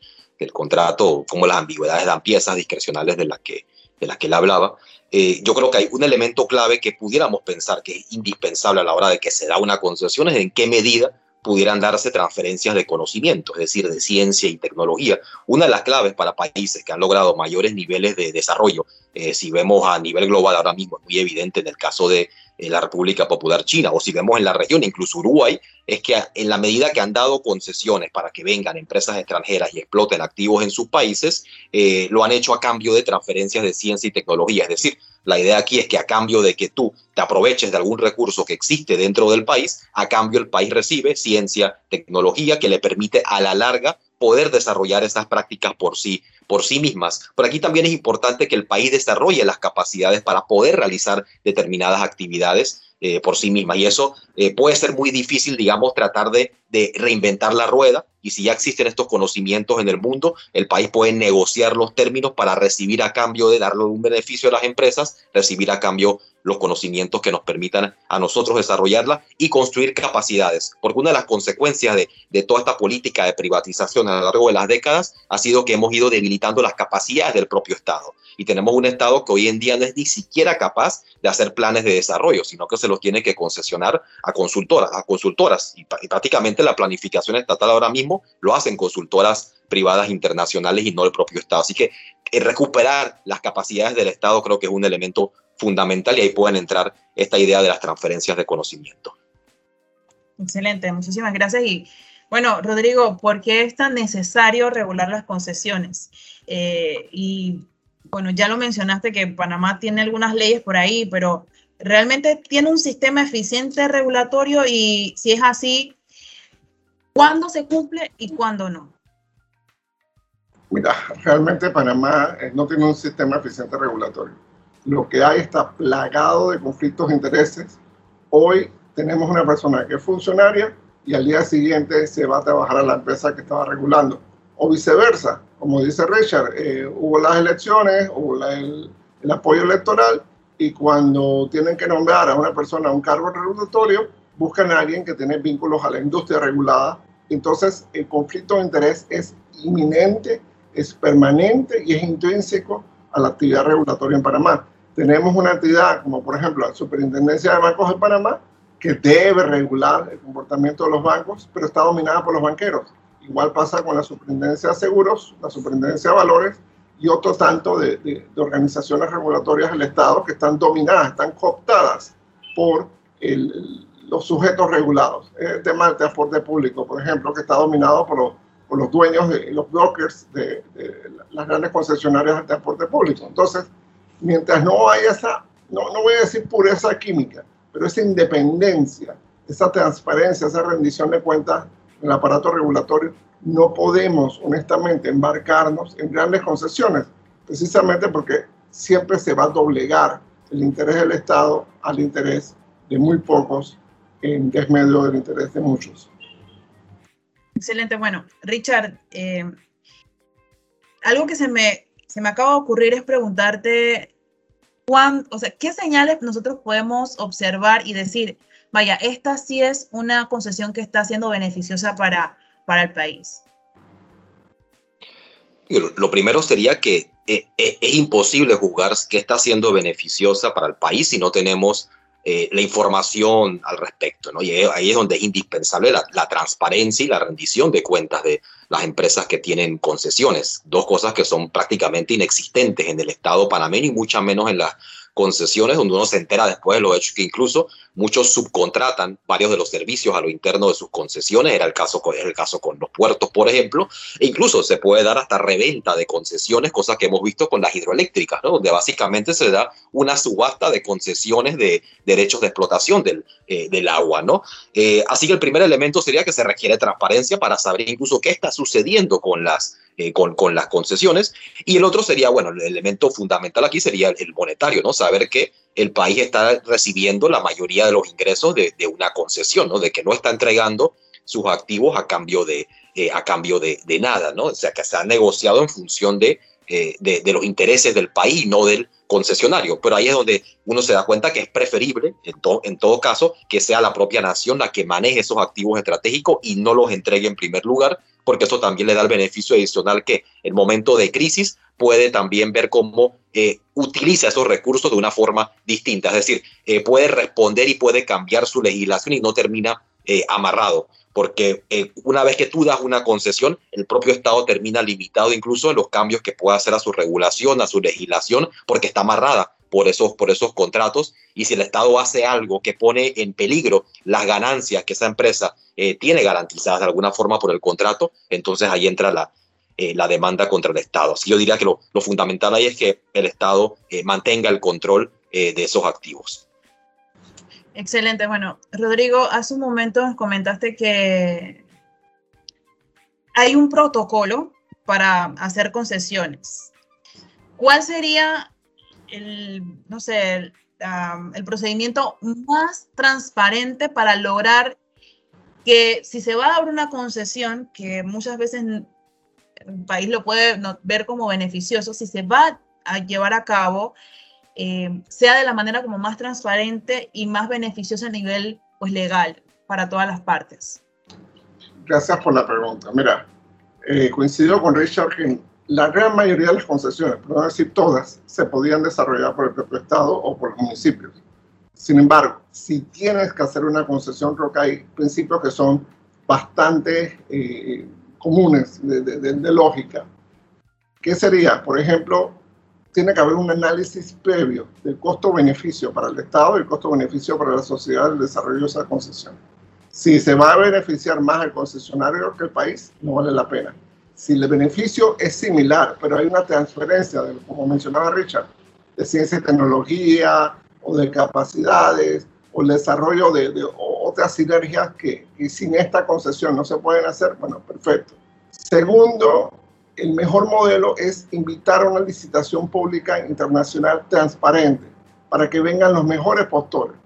contrato, como las ambigüedades dan piezas discrecionales de las que, de las que él hablaba, eh, yo creo que hay un elemento clave que pudiéramos pensar que es indispensable a la hora de que se da una concesión, es en qué medida pudieran darse transferencias de conocimiento, es decir, de ciencia y tecnología. Una de las claves para países que han logrado mayores niveles de desarrollo, eh, si vemos a nivel global ahora mismo, es muy evidente en el caso de la República Popular China, o si vemos en la región, incluso Uruguay, es que en la medida que han dado concesiones para que vengan empresas extranjeras y exploten activos en sus países, eh, lo han hecho a cambio de transferencias de ciencia y tecnología. Es decir, la idea aquí es que a cambio de que tú te aproveches de algún recurso que existe dentro del país, a cambio el país recibe ciencia, tecnología que le permite a la larga poder desarrollar esas prácticas por sí, por sí mismas. Por aquí también es importante que el país desarrolle las capacidades para poder realizar determinadas actividades eh, por sí misma. Y eso eh, puede ser muy difícil, digamos, tratar de, de, reinventar la rueda. Y si ya existen estos conocimientos en el mundo, el país puede negociar los términos para recibir a cambio de darle un beneficio a las empresas, recibir a cambio los conocimientos que nos permitan a nosotros desarrollarla y construir capacidades. Porque una de las consecuencias de, de, toda esta política de privatización a lo largo de las décadas ha sido que hemos ido debilitando las capacidades del propio Estado. Y tenemos un Estado que hoy en día no es ni siquiera capaz de hacer planes de desarrollo, sino que se los tiene que concesionar a consultoras. A consultoras. Y, y prácticamente la planificación estatal ahora mismo lo hacen consultoras privadas internacionales y no el propio Estado. Así que eh, recuperar las capacidades del Estado creo que es un elemento fundamental y ahí pueden entrar esta idea de las transferencias de conocimiento. Excelente, muchísimas gracias. Y bueno, Rodrigo, ¿por qué es tan necesario regular las concesiones? Eh, y bueno, ya lo mencionaste que Panamá tiene algunas leyes por ahí, pero ¿realmente tiene un sistema eficiente regulatorio? Y si es así, ¿cuándo se cumple y cuándo no? Mira, realmente Panamá eh, no tiene un sistema eficiente regulatorio lo que hay está plagado de conflictos de intereses. Hoy tenemos una persona que es funcionaria y al día siguiente se va a trabajar a la empresa que estaba regulando. O viceversa, como dice Richard, eh, hubo las elecciones, hubo el apoyo electoral y cuando tienen que nombrar a una persona a un cargo regulatorio, buscan a alguien que tiene vínculos a la industria regulada. Entonces, el conflicto de interés es inminente, es permanente y es intrínseco a la actividad regulatoria en Panamá. Tenemos una entidad como por ejemplo la Superintendencia de Bancos de Panamá que debe regular el comportamiento de los bancos, pero está dominada por los banqueros. Igual pasa con la Superintendencia de Seguros, la Superintendencia de Valores y otro tanto de, de, organizaciones regulatorias del Estado que están dominadas, están cooptadas por el, los sujetos regulados. El tema del transporte público, por ejemplo, que está dominado por los, por los dueños de los brokers de, de, las grandes concesionarias del transporte público. Entonces, mientras no haya esa, no, no voy a decir pureza química, pero esa independencia, esa transparencia, esa rendición de cuentas en el aparato regulatorio, no podemos honestamente embarcarnos en grandes concesiones, precisamente porque siempre se va a doblegar el interés del Estado al interés de muy pocos en desmedio del interés de muchos. Excelente. Bueno, Richard, eh, algo que se me, se me acaba de ocurrir es preguntarte, cuán, o sea, ¿qué señales nosotros podemos observar y decir, vaya, esta sí es una concesión que está siendo beneficiosa para, para el país? Lo primero sería que eh, eh, es imposible juzgar que está siendo beneficiosa para el país si no tenemos eh, la información al respecto. ¿no? Y ahí es donde es indispensable la, transparencia y la rendición de cuentas de las empresas que tienen concesiones. Dos cosas que son prácticamente inexistentes en el Estado panameño y mucho menos en las concesiones, donde uno se entera después de los hechos que incluso muchos subcontratan varios de los servicios a lo interno de sus concesiones, era el caso, es el caso con los puertos, por ejemplo, e incluso se puede dar hasta reventa de concesiones, cosa que hemos visto con las hidroeléctricas, ¿no? donde básicamente se da una subasta de concesiones de derechos de explotación del, eh, del agua. ¿no? Eh, así que el primer elemento sería que se requiere transparencia para saber incluso qué está sucediendo con las eh, con, con, las concesiones. Y el otro sería, bueno, el elemento fundamental aquí sería el, monetario, ¿no? Saber que el país está recibiendo la mayoría de los ingresos de, de una concesión, ¿no? De que no está entregando sus activos a cambio de, eh, a cambio de, de, nada, ¿no? O sea, que se ha negociado en función de, eh, de, los intereses del país, no del concesionario. Pero ahí es donde uno se da cuenta que es preferible, en, en todo caso, que sea la propia nación la que maneje esos activos estratégicos y no los entregue en primer lugar porque eso también le da el beneficio adicional que en momento de crisis puede también ver cómo eh, utiliza esos recursos de una forma distinta, es decir, eh, puede responder y puede cambiar su legislación y no termina eh, amarrado, porque eh, una vez que tú das una concesión, el propio Estado termina limitado incluso en los cambios que pueda hacer a su regulación, a su legislación, porque está amarrada por esos, por esos contratos. Y si el Estado hace algo que pone en peligro las ganancias que esa empresa eh, tiene garantizadas de alguna forma por el contrato, entonces ahí entra la, la demanda contra el Estado. Así yo diría que lo, lo fundamental ahí es que el Estado mantenga el control de esos activos. Excelente. Bueno, Rodrigo, hace un momento comentaste que hay un protocolo para hacer concesiones. ¿Cuál sería el, no sé, el, el procedimiento más transparente para lograr que si se va a dar una concesión, que muchas veces el país lo puede ver como beneficioso, si se va a llevar a cabo, eh, sea de la manera como más transparente y más beneficiosa a nivel pues, legal para todas las partes. Gracias por la pregunta. Mira, eh, coincido con Richard que la gran mayoría de las concesiones, por no decir todas, se podían desarrollar por el propio Estado o por los municipios. Sin embargo, si tienes que hacer una concesión, creo que hay principios que son bastante eh, comunes de, de, de, lógica. ¿Qué sería? Por ejemplo, tiene que haber un análisis previo del costo-beneficio para el Estado y el costo-beneficio para la sociedad del desarrollo de esa concesión. Si se va a beneficiar más el concesionario que el país, no vale la pena. Si el beneficio es similar, pero hay una transferencia, de, como mencionaba Richard, de ciencia y tecnología o de capacidades o el desarrollo de, de otras sinergias que, que sin esta concesión no se pueden hacer, bueno, perfecto. Segundo, el mejor modelo es invitar a una licitación pública internacional transparente para que vengan los mejores postores.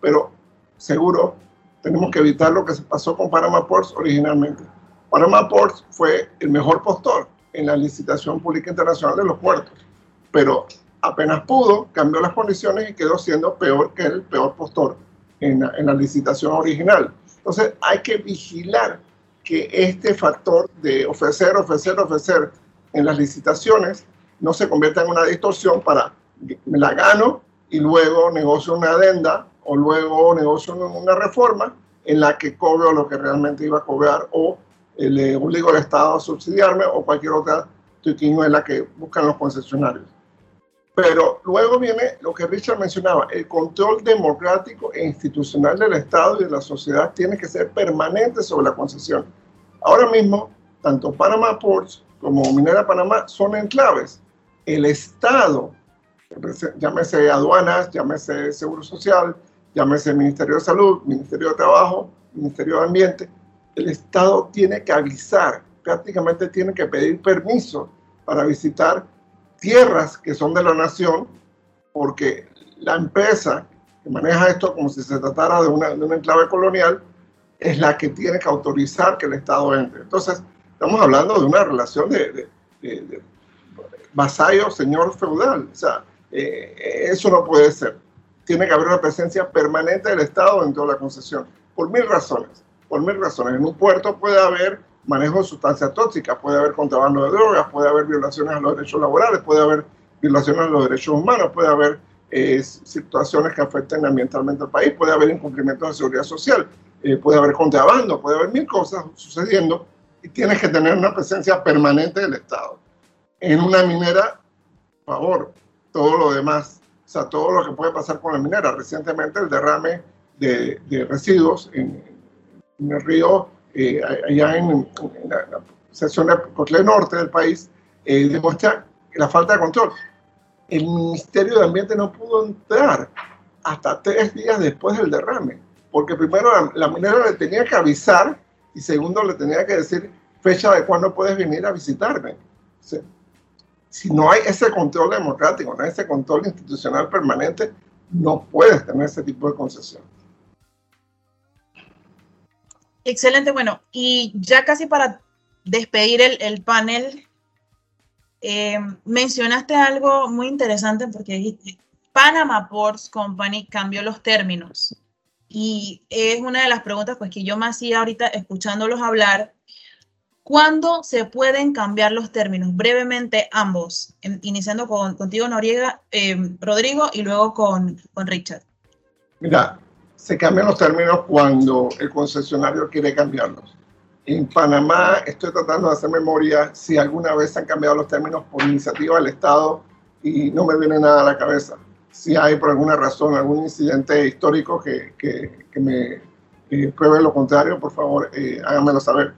Pero seguro tenemos que evitar lo que se pasó con Panama Ports originalmente. Panama Ports fue el mejor postor en la licitación pública internacional de los puertos, pero apenas pudo, cambió las condiciones y quedó siendo peor que el peor postor en la, en la licitación original. Entonces hay que vigilar que este factor de ofrecer, ofrecer, ofrecer en las licitaciones no se convierta en una distorsión para me la gano y luego negocio una adenda o luego negocio una reforma en la que cobro lo que realmente iba a cobrar o le obligo al Estado a subsidiarme o cualquier otra la que buscan los concesionarios. Pero luego viene lo que Richard mencionaba, el control democrático e institucional del Estado y de la sociedad tiene que ser permanente sobre la concesión. Ahora mismo, tanto Panama Ports como Minera Panamá son enclaves. El Estado, llámese aduanas, llámese Seguro Social, llámese Ministerio de Salud, Ministerio de Trabajo, Ministerio de Ambiente, el Estado tiene que avisar, prácticamente tiene que pedir permiso para visitar tierras que son de la nación, porque la empresa que maneja esto como si se tratara de una, de una enclave colonial es la que tiene que autorizar que el Estado entre. Entonces, estamos hablando de una relación de, de, vasallo, señor feudal. O sea, eh, eso no puede ser. Tiene que haber una presencia permanente del Estado dentro de la concesión, por mil razones. Por mil razones. En un puerto puede haber manejo de sustancias tóxicas, puede haber contrabando de drogas, puede haber violaciones a los derechos laborales, puede haber violaciones a los derechos humanos, puede haber eh, situaciones que afecten ambientalmente al país, puede haber incumplimientos de seguridad social, eh, puede haber contrabando, puede haber mil cosas sucediendo y tienes que tener una presencia permanente del Estado. En una minera, por favor, todo lo demás, o sea, todo lo que puede pasar con la minera. Recientemente el derrame de, de residuos en, en el río eh, allá en, la, sección de Norte del país, eh, demuestra la falta de control. El Ministerio de Ambiente no pudo entrar hasta tres días después del derrame, porque primero la, minera le tenía que avisar y segundo le tenía que decir fecha de cuándo puedes venir a visitarme. si no hay ese control democrático, no hay ese control institucional permanente, no puedes tener ese tipo de concesión. Excelente, bueno, y ya casi para despedir el, panel, eh, mencionaste algo muy interesante porque dijiste, Panama Ports Company cambió los términos. Y es una de las preguntas pues, que yo me hacía ahorita escuchándolos hablar. ¿Cuándo se pueden cambiar los términos? Brevemente ambos, iniciando con, contigo Noriega, eh, Rodrigo, y luego con, con Richard. Mira, se cambian los términos cuando el concesionario quiere cambiarlos. En Panamá estoy tratando de hacer memoria si alguna vez han cambiado los términos por iniciativa del Estado y no me viene nada a la cabeza. Si hay por alguna razón algún incidente histórico que, que, me eh, pruebe lo contrario, por favor eh, háganmelo saber.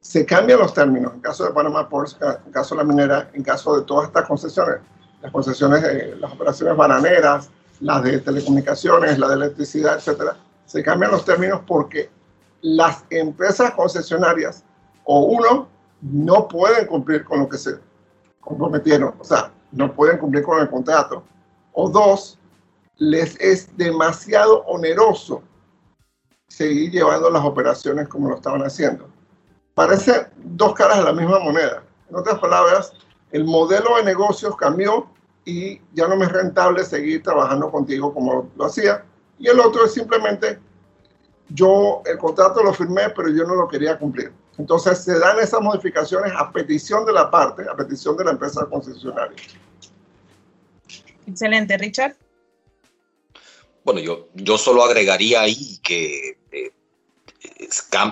Se cambian los términos en caso de Panamá Ports, en caso de la minera, en caso de todas estas concesiones, las concesiones, de las operaciones bananeras, las de telecomunicaciones, la de electricidad, etcétera, se cambian los términos porque las empresas concesionarias o uno no pueden cumplir con lo que se comprometieron, o sea, no pueden cumplir con el contrato, o dos, les es demasiado oneroso seguir llevando las operaciones como lo estaban haciendo. Parece dos caras de la misma moneda. En otras palabras, el modelo de negocios cambió y ya no me es rentable seguir trabajando contigo como lo hacía. Y el otro es simplemente, yo el contrato lo firmé, pero yo no lo quería cumplir. Entonces se dan esas modificaciones a petición de la parte, a petición de la empresa concesionaria. Excelente, Richard. Bueno, yo, yo solo agregaría ahí que eh,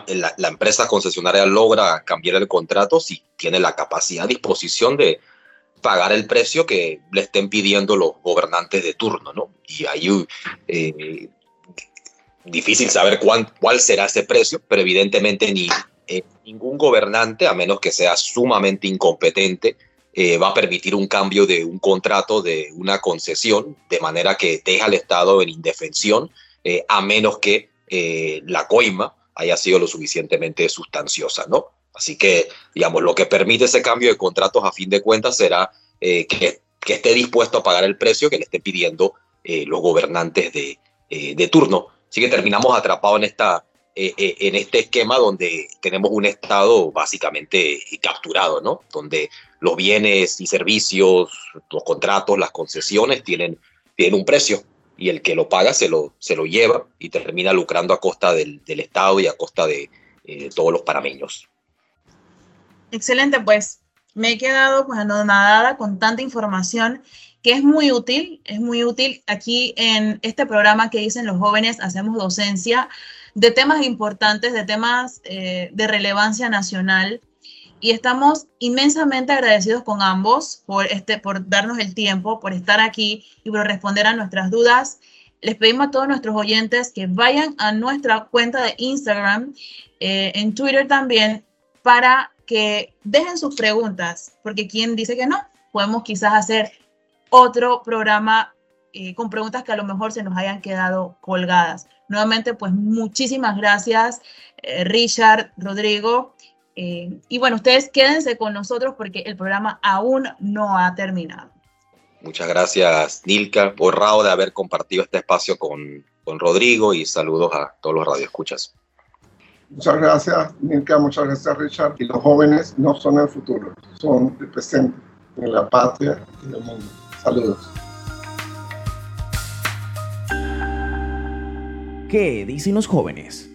la, la, empresa concesionaria logra cambiar el contrato si tiene la capacidad, disposición de, pagar el precio que le estén pidiendo los gobernantes de turno, ¿no? Y ahí eh, difícil saber cuál, cuál será ese precio, pero evidentemente ni eh, ningún gobernante, a menos que sea sumamente incompetente, eh, va a permitir un cambio de un contrato, de una concesión, de manera que deja al Estado en indefensión, a menos que la coima haya sido lo suficientemente sustanciosa, ¿no? Así que, digamos, lo que permite ese cambio de contratos a fin de cuentas será eh, que, esté dispuesto a pagar el precio que le esté pidiendo eh, los gobernantes de, eh, de, turno. Así que terminamos atrapados en, esta, en este esquema donde tenemos un Estado básicamente capturado, ¿no? Donde los bienes y servicios, los contratos, las concesiones tienen, tienen un precio y el que lo paga se lo, se lo lleva y termina lucrando a costa del, Estado y a costa de eh, todos los panameños. Excelente, pues me he quedado pues anonadada con tanta información que es muy útil, es muy útil. Aquí en este programa que dicen los jóvenes hacemos docencia de temas importantes, de temas eh, de relevancia nacional y estamos inmensamente agradecidos con ambos por, este, por darnos el tiempo, por estar aquí y por responder a nuestras dudas. Les pedimos a todos nuestros oyentes que vayan a nuestra cuenta de Instagram, eh, en Twitter también, para dejen sus preguntas, porque quien dice que no, podemos quizás hacer otro programa eh, con preguntas que a lo mejor se nos hayan quedado colgadas. Nuevamente, pues muchísimas gracias, eh, Richard, Rodrigo. Eh, y bueno, ustedes quédense con nosotros porque el programa aún no ha terminado. Muchas gracias, Nilka. Honrado de haber compartido este espacio con, con Rodrigo y saludos a todos los radioescuchas. Muchas gracias, Nilka. Muchas gracias, Richard. Y los jóvenes no son el futuro, son el presente en la patria y en el mundo. Saludos. ¿Qué dicen los jóvenes?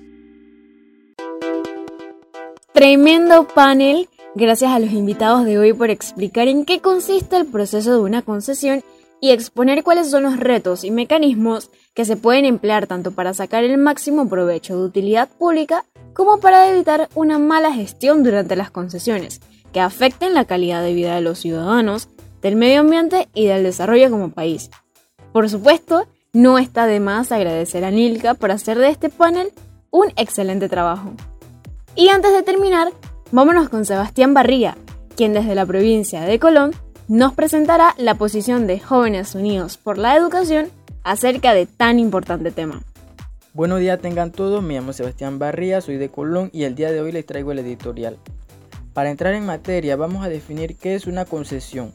Tremendo panel. Gracias a los invitados de hoy por explicar en qué consiste el proceso de una concesión y exponer cuáles son los retos y mecanismos que se pueden emplear tanto para sacar el máximo provecho de utilidad pública como para evitar una mala gestión durante las concesiones que afecten la calidad de vida de los ciudadanos, del medio ambiente y del desarrollo como país. Por supuesto, no está de más agradecer a Nilka por hacer de este panel un excelente trabajo. Y antes de terminar, vámonos con Sebastián Barría, quien desde la provincia de Colón nos presentará la posición de Jóvenes Unidos por la Educación acerca de tan importante tema. Buenos días tengan todos, me llamo Sebastián Barría, soy de Colón y el día de hoy les traigo el editorial. Para entrar en materia vamos a definir qué es una concesión.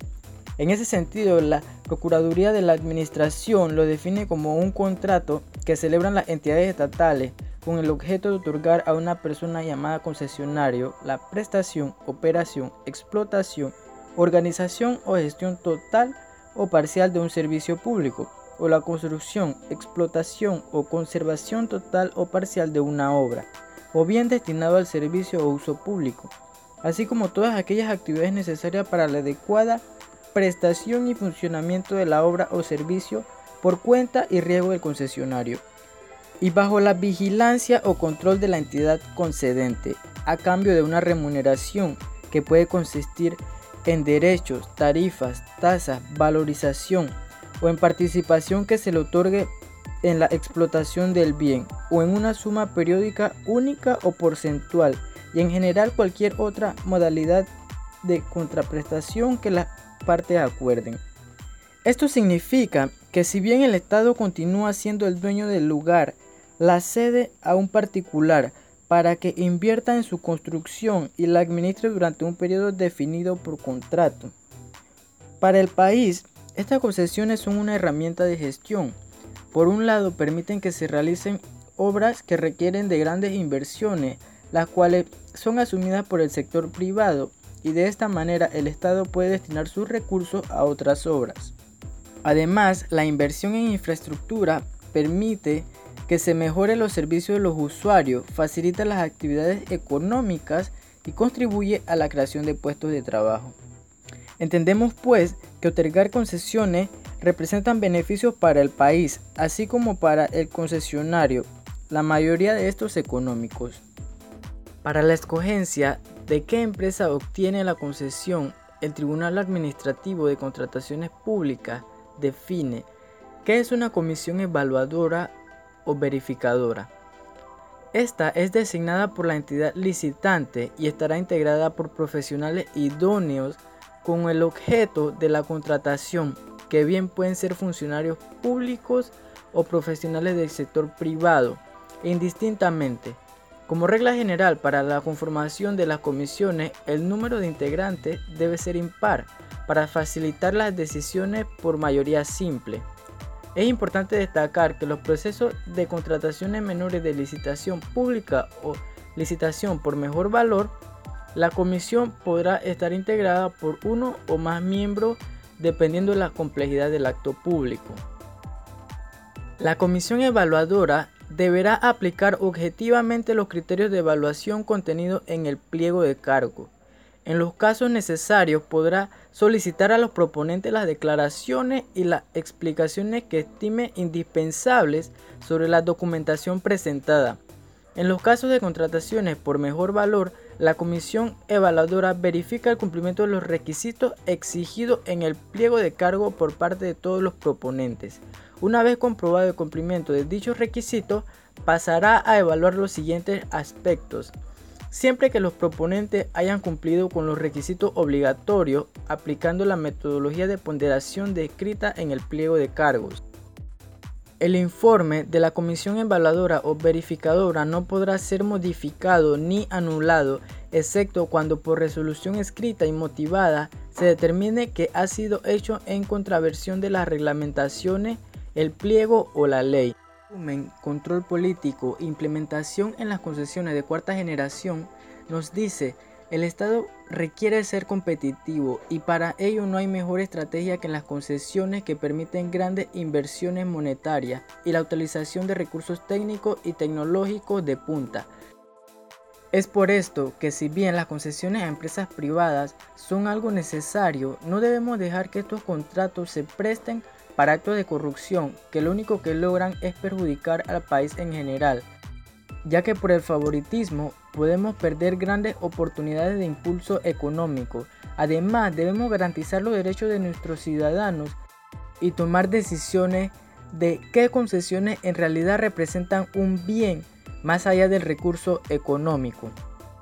En ese sentido, la Procuraduría de la Administración lo define como un contrato que celebran las entidades estatales con el objeto de otorgar a una persona llamada concesionario la prestación, operación, explotación, organización o gestión total o parcial de un servicio público, o la construcción, explotación o conservación total o parcial de una obra, o bien destinado al servicio o uso público, así como todas aquellas actividades necesarias para la adecuada prestación y funcionamiento de la obra o servicio por cuenta y riesgo del concesionario y bajo la vigilancia o control de la entidad concedente, a cambio de una remuneración que puede consistir en derechos, tarifas, tasas, valorización o en participación que se le otorgue en la explotación del bien o en una suma periódica única o porcentual y en general cualquier otra modalidad de contraprestación que las partes acuerden. Esto significa que si bien el Estado continúa siendo el dueño del lugar la cede a un particular para que invierta en su construcción y la administre durante un periodo definido por contrato. Para el país, estas concesiones son una herramienta de gestión. Por un lado, permiten que se realicen obras que requieren de grandes inversiones, las cuales son asumidas por el sector privado y de esta manera el Estado puede destinar sus recursos a otras obras. Además, la inversión en infraestructura permite que se mejore los servicios de los usuarios, facilita las actividades económicas y contribuye a la creación de puestos de trabajo. Entendemos pues que otorgar concesiones representan beneficios para el país, así como para el concesionario, la mayoría de estos económicos. Para la escogencia de qué empresa obtiene la concesión, el Tribunal Administrativo de Contrataciones Públicas define qué es una comisión evaluadora o verificadora. Esta es designada por la entidad licitante y estará integrada por profesionales idóneos con el objeto de la contratación, que bien pueden ser funcionarios públicos o profesionales del sector privado, indistintamente. Como regla general para la conformación de las comisiones, el número de integrantes debe ser impar para facilitar las decisiones por mayoría simple. Es importante destacar que los procesos de contrataciones menores de licitación pública o licitación por mejor valor La comisión podrá estar integrada por uno o más miembros dependiendo de la complejidad del acto público. La comisión evaluadora deberá aplicar objetivamente los criterios de evaluación contenidos en el pliego de cargo. En los casos necesarios podrá solicitar a los proponentes las declaraciones y las explicaciones que estime indispensables sobre la documentación presentada. En los casos de contrataciones por mejor valor, la comisión evaluadora verifica el cumplimiento de los requisitos exigidos en el pliego de cargo por parte de todos los proponentes. Una vez comprobado el cumplimiento de dichos requisitos, pasará a evaluar los siguientes aspectos. Siempre que los proponentes hayan cumplido con los requisitos obligatorios aplicando la metodología de ponderación descrita en el pliego de cargos. El informe de la comisión evaluadora o verificadora no podrá ser modificado ni anulado, excepto cuando por resolución escrita y motivada se determine que ha sido hecho en contraversión de las reglamentaciones, el pliego o la ley. Control político, implementación en las concesiones de cuarta generación nos dice el Estado requiere ser competitivo y para ello no hay mejor estrategia que las concesiones que permiten grandes inversiones monetarias y la utilización de recursos técnicos y tecnológicos de punta. Es por esto que si bien las concesiones a empresas privadas son algo necesario, no debemos dejar que estos contratos se presten para actos de corrupción que lo único que logran es perjudicar al país en general ya que por el favoritismo podemos perder grandes oportunidades de impulso económico. Además, debemos garantizar los derechos de nuestros ciudadanos y tomar decisiones de qué concesiones en realidad representan un bien más allá del recurso económico.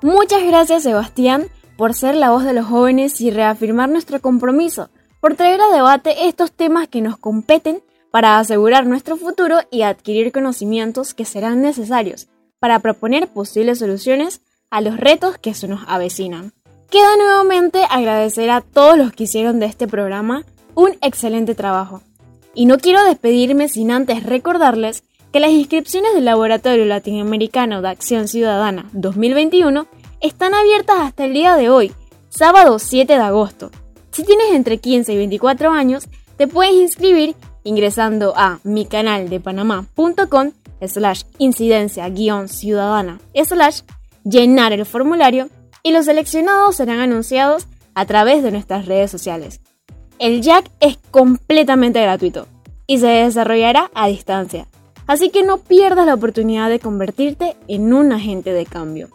Muchas gracias Sebastián por ser la voz de los jóvenes y reafirmar nuestro compromiso, por traer a debate estos temas que nos competen para asegurar nuestro futuro y adquirir conocimientos que serán necesarios para proponer posibles soluciones a los retos que se nos avecinan. Queda nuevamente agradecer a todos los que hicieron de este programa un excelente trabajo. Y no quiero despedirme sin antes recordarles que las inscripciones del Laboratorio Latinoamericano de Acción Ciudadana 2021 están abiertas hasta el día de hoy, sábado 7 de agosto. Si tienes entre 15 y 24 años, te puedes inscribir ingresando a micanaldepanamá.com slash incidencia guion ciudadana slash llenar el formulario y los seleccionados serán anunciados a través de nuestras redes sociales. El Jack es completamente gratuito y se desarrollará a distancia, así que no pierdas la oportunidad de convertirte en un agente de cambio.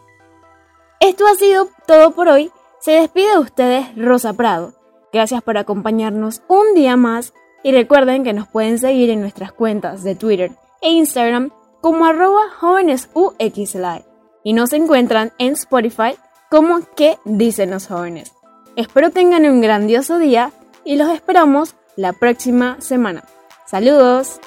Esto ha sido todo por hoy. Se despide de ustedes Rosa Prado. Gracias por acompañarnos un día más y recuerden que nos pueden seguir en nuestras cuentas de Twitter e Instagram como arroba jóvenesuxlive y nos encuentran en Spotify como que dicen los jóvenes. Espero tengan un grandioso día y los esperamos la próxima semana. Saludos.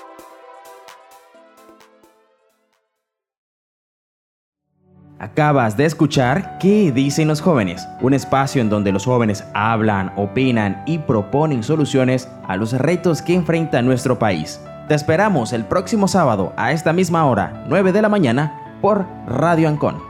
Acabas de escuchar ¿Qué dicen los jóvenes? Un espacio en donde los jóvenes hablan, opinan y proponen soluciones a los retos que enfrenta nuestro país. Te esperamos el próximo sábado a esta misma hora, 9 de la mañana, por Radio Ancon.